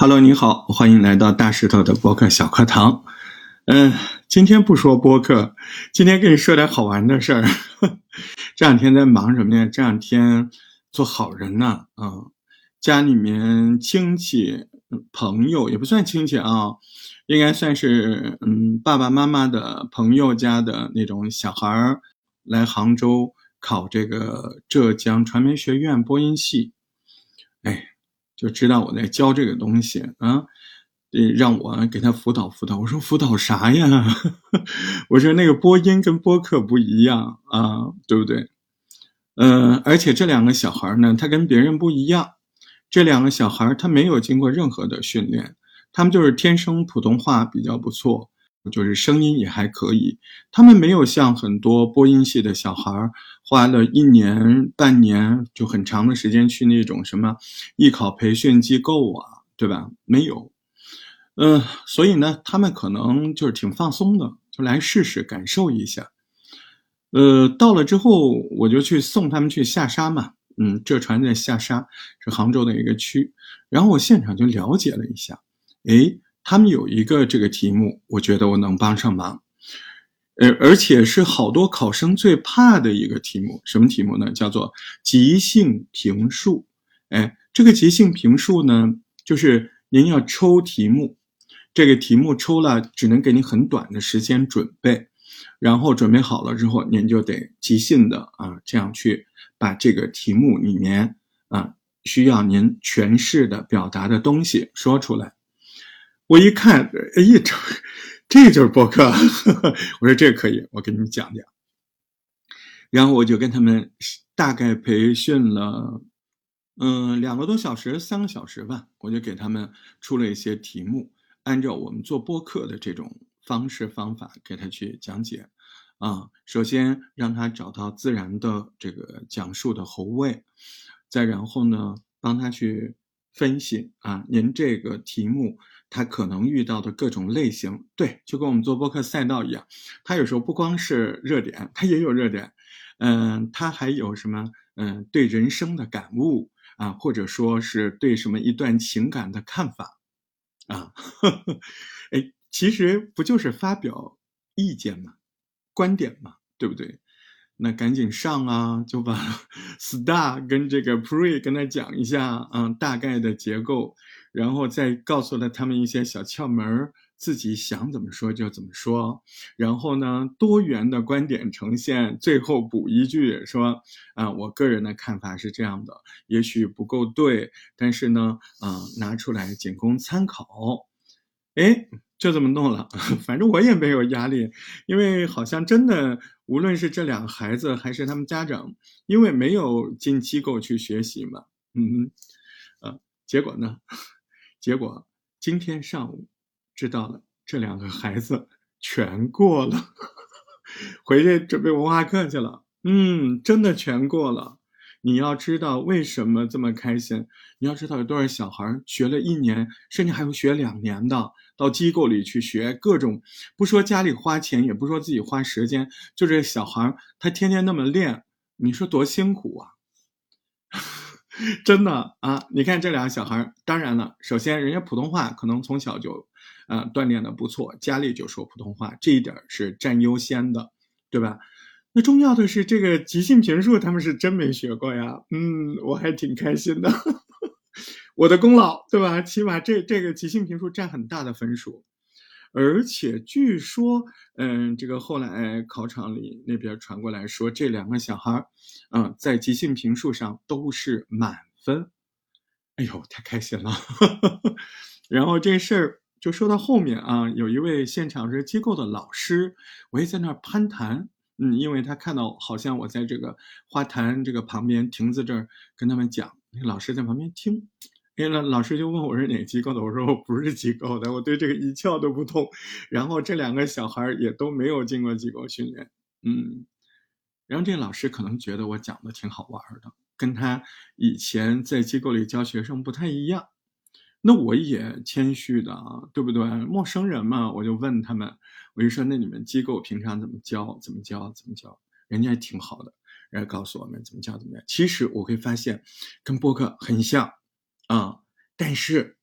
Hello，你好，欢迎来到大石头的播客小课堂。嗯，今天不说播客，今天跟你说点好玩的事儿。这两天在忙什么呀？这两天做好人呢。啊，家里面亲戚朋友也不算亲戚啊，应该算是嗯爸爸妈妈的朋友家的那种小孩儿来杭州考这个浙江传媒学院播音系。哎。就知道我在教这个东西啊，让我给他辅导辅导。我说辅导啥呀？我说那个播音跟播客不一样啊，对不对？嗯，而且这两个小孩呢，他跟别人不一样。这两个小孩他没有经过任何的训练，他们就是天生普通话比较不错。就是声音也还可以，他们没有像很多播音系的小孩花了一年半年就很长的时间去那种什么艺考培训机构啊，对吧？没有，嗯，所以呢，他们可能就是挺放松的，就来试试感受一下。呃，到了之后我就去送他们去下沙嘛，嗯，浙传在下沙是杭州的一个区，然后我现场就了解了一下，诶。他们有一个这个题目，我觉得我能帮上忙，呃，而且是好多考生最怕的一个题目。什么题目呢？叫做即兴评述。哎，这个即兴评述呢，就是您要抽题目，这个题目抽了，只能给你很短的时间准备，然后准备好了之后，您就得即兴的啊，这样去把这个题目里面啊需要您诠释的表达的东西说出来。我一看，哎呀，这就是播客。我说这可以，我给你们讲讲。然后我就跟他们大概培训了，嗯，两个多小时，三个小时吧。我就给他们出了一些题目，按照我们做播客的这种方式方法给他去讲解。啊，首先让他找到自然的这个讲述的喉位，再然后呢，帮他去。分析啊，您这个题目他可能遇到的各种类型，对，就跟我们做播客赛道一样，他有时候不光是热点，他也有热点，嗯，他还有什么，嗯，对人生的感悟啊，或者说是对什么一段情感的看法。啊，哎，其实不就是发表意见嘛，观点嘛，对不对？那赶紧上啊，就把 star 跟这个 pre 跟他讲一下，嗯，大概的结构，然后再告诉了他们一些小窍门自己想怎么说就怎么说。然后呢，多元的观点呈现，最后补一句说，啊，我个人的看法是这样的，也许不够对，但是呢，啊，拿出来仅供参考。哎。就这么弄了，反正我也没有压力，因为好像真的，无论是这两个孩子还是他们家长，因为没有进机构去学习嘛，嗯，呃，结果呢，结果今天上午知道了，这两个孩子全过了，回去准备文化课去了，嗯，真的全过了。你要知道为什么这么开心？你要知道有多少小孩学了一年，甚至还有学两年的，到机构里去学各种，不说家里花钱，也不说自己花时间，就这小孩他天天那么练，你说多辛苦啊！真的啊！你看这俩小孩，当然了，首先人家普通话可能从小就，呃，锻炼的不错，家里就说普通话，这一点是占优先的，对吧？那重要的是这个即兴评述，他们是真没学过呀。嗯，我还挺开心的，我的功劳对吧？起码这这个即兴评述占很大的分数，而且据说，嗯，这个后来考场里那边传过来说，这两个小孩嗯，在即兴评述上都是满分。哎呦，太开心了！然后这事儿就说到后面啊，有一位现场是机构的老师，我也在那儿攀谈。嗯，因为他看到好像我在这个花坛这个旁边亭子这儿跟他们讲，那个老师在旁边听，哎，那老师就问我是哪个机构的，我说我不是机构的，我对这个一窍都不通。然后这两个小孩也都没有经过机构训练，嗯，然后这老师可能觉得我讲的挺好玩的，跟他以前在机构里教学生不太一样。那我也谦虚的啊，对不对？陌生人嘛，我就问他们，我就说那你们机构平常怎么教？怎么教？怎么教？人家也挺好的，人家告诉我们怎么教怎么样。其实我会发现，跟播客很像啊，但是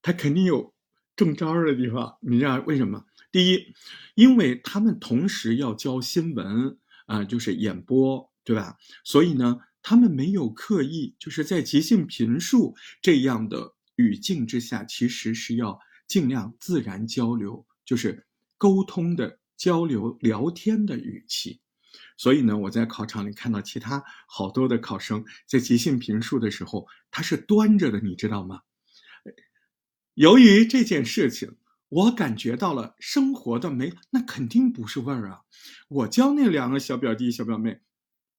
他肯定有中招的地方。你知道为什么？第一，因为他们同时要教新闻啊，就是演播，对吧？所以呢，他们没有刻意，就是在即兴评述这样的语境之下，其实是要尽量自然交流，就是沟通的交流、聊天的语气。所以呢，我在考场里看到其他好多的考生在即兴评述的时候，他是端着的，你知道吗？由于这件事情，我感觉到了生活的美，那肯定不是味儿啊！我教那两个小表弟小表妹，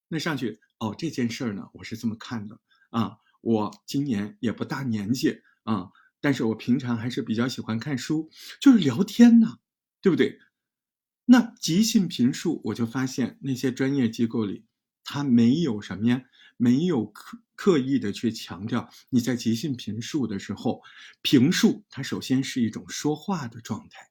那上去哦，这件事儿呢，我是这么看的啊。我今年也不大年纪啊，但是我平常还是比较喜欢看书，就是聊天呢，对不对？那即兴评述，我就发现那些专业机构里，他没有什么呀，没有刻刻意的去强调你在即兴评述的时候，评述它首先是一种说话的状态，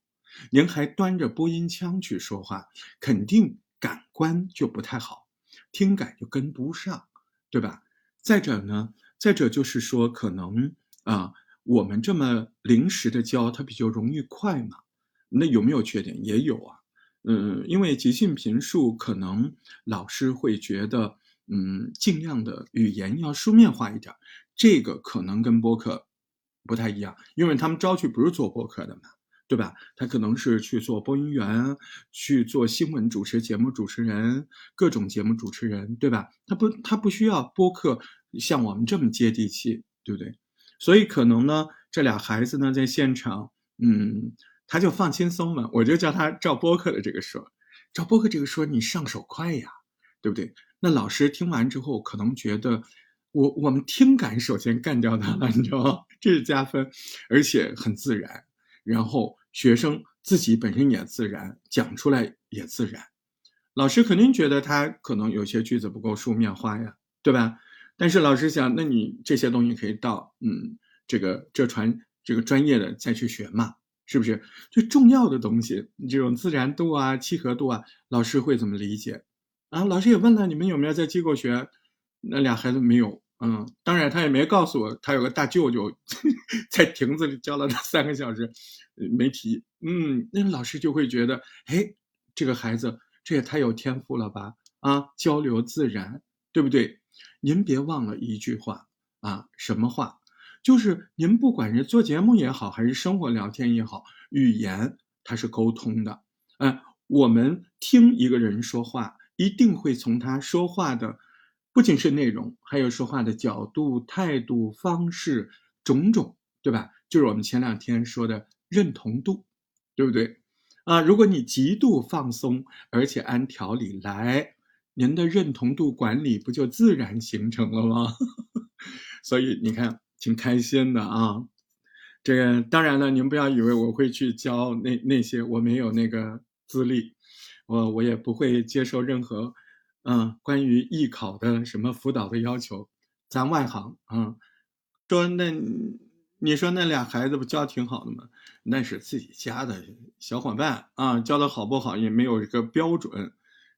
您还端着播音腔去说话，肯定感官就不太好，听感就跟不上，对吧？再者呢，再者就是说，可能啊，我们这么临时的教，它比较容易快嘛，那有没有缺点？也有啊。嗯，因为即兴评述，可能老师会觉得，嗯，尽量的语言要书面化一点，这个可能跟播客不太一样，因为他们招去不是做播客的嘛，对吧？他可能是去做播音员，去做新闻主持节目主持人，各种节目主持人，对吧？他不，他不需要播客像我们这么接地气，对不对？所以可能呢，这俩孩子呢，在现场，嗯。他就放轻松嘛，我就叫他照播客的这个说，照播客这个说你上手快呀，对不对？那老师听完之后可能觉得，我我们听感首先干掉他了，你知道吗？这是加分，而且很自然。然后学生自己本身也自然，讲出来也自然。老师肯定觉得他可能有些句子不够书面化呀，对吧？但是老师想，那你这些东西可以到嗯这个这传这个专业的再去学嘛。是不是最重要的东西？这种自然度啊、契合度啊，老师会怎么理解？啊，老师也问了，你们有没有在机构学？那俩孩子没有，嗯，当然他也没告诉我，他有个大舅舅 在亭子里教了他三个小时，没提。嗯，那老师就会觉得，哎，这个孩子这也太有天赋了吧？啊，交流自然，对不对？您别忘了一句话啊，什么话？就是您不管是做节目也好，还是生活聊天也好，语言它是沟通的。嗯，我们听一个人说话，一定会从他说话的不仅是内容，还有说话的角度、态度、方式种种，对吧？就是我们前两天说的认同度，对不对？啊，如果你极度放松，而且按条理来，您的认同度管理不就自然形成了吗？所以你看。挺开心的啊，这个当然了，您不要以为我会去教那那些，我没有那个资历，我我也不会接受任何，嗯，关于艺考的什么辅导的要求。咱外行啊，说那你说那俩孩子不教挺好的吗？那是自己家的小伙伴啊，教的好不好也没有一个标准，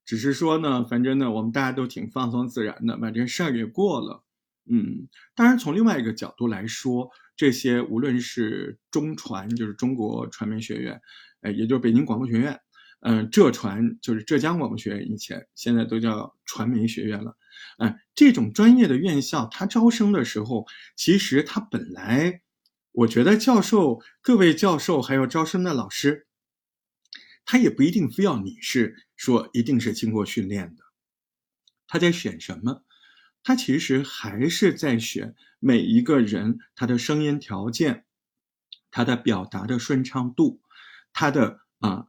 只是说呢，反正呢，我们大家都挺放松自然的，把这事儿给过了。嗯，当然，从另外一个角度来说，这些无论是中传，就是中国传媒学院，呃，也就是北京广播学院，嗯，浙传就是浙江广播学院，以前现在都叫传媒学院了，嗯，这种专业的院校，它招生的时候，其实它本来，我觉得教授，各位教授还有招生的老师，他也不一定非要你是说一定是经过训练的，他在选什么？他其实还是在选每一个人他的声音条件，他的表达的顺畅度，他的啊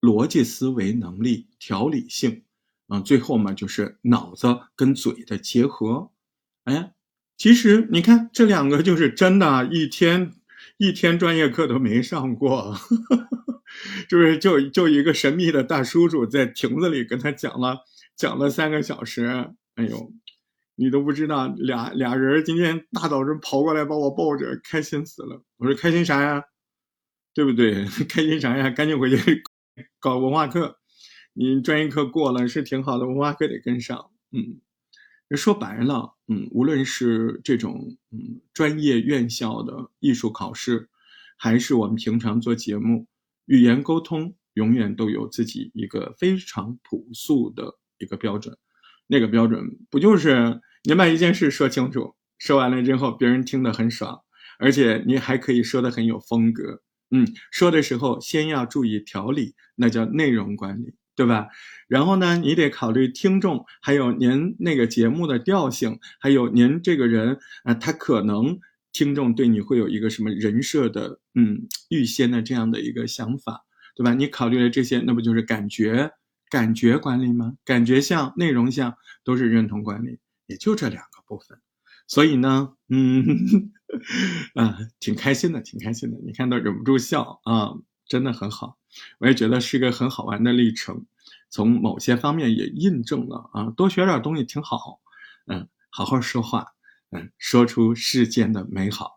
逻辑思维能力、条理性，啊，最后嘛就是脑子跟嘴的结合。哎，其实你看这两个就是真的，一天一天专业课都没上过，就是就就一个神秘的大叔叔在亭子里跟他讲了讲了三个小时，哎呦。你都不知道，俩俩人今天大早晨跑过来把我抱着，开心死了。我说开心啥呀？对不对？开心啥呀？赶紧回去搞文化课。你专业课过了是挺好的，文化课得跟上。嗯，说白了，嗯，无论是这种嗯专业院校的艺术考试，还是我们平常做节目，语言沟通永远都有自己一个非常朴素的一个标准。那个标准不就是你把一件事说清楚，说完了之后别人听得很爽，而且你还可以说的很有风格。嗯，说的时候先要注意条理，那叫内容管理，对吧？然后呢，你得考虑听众，还有您那个节目的调性，还有您这个人啊，他可能听众对你会有一个什么人设的，嗯，预先的这样的一个想法，对吧？你考虑了这些，那不就是感觉感觉管理吗？感觉像内容像都是认同管理，也就这两个部分。所以呢，嗯，啊，挺开心的，挺开心的。你看都忍不住笑啊，真的很好。我也觉得是个很好玩的历程，从某些方面也印证了啊，多学点东西挺好。嗯，好好说话，嗯，说出世间的美好。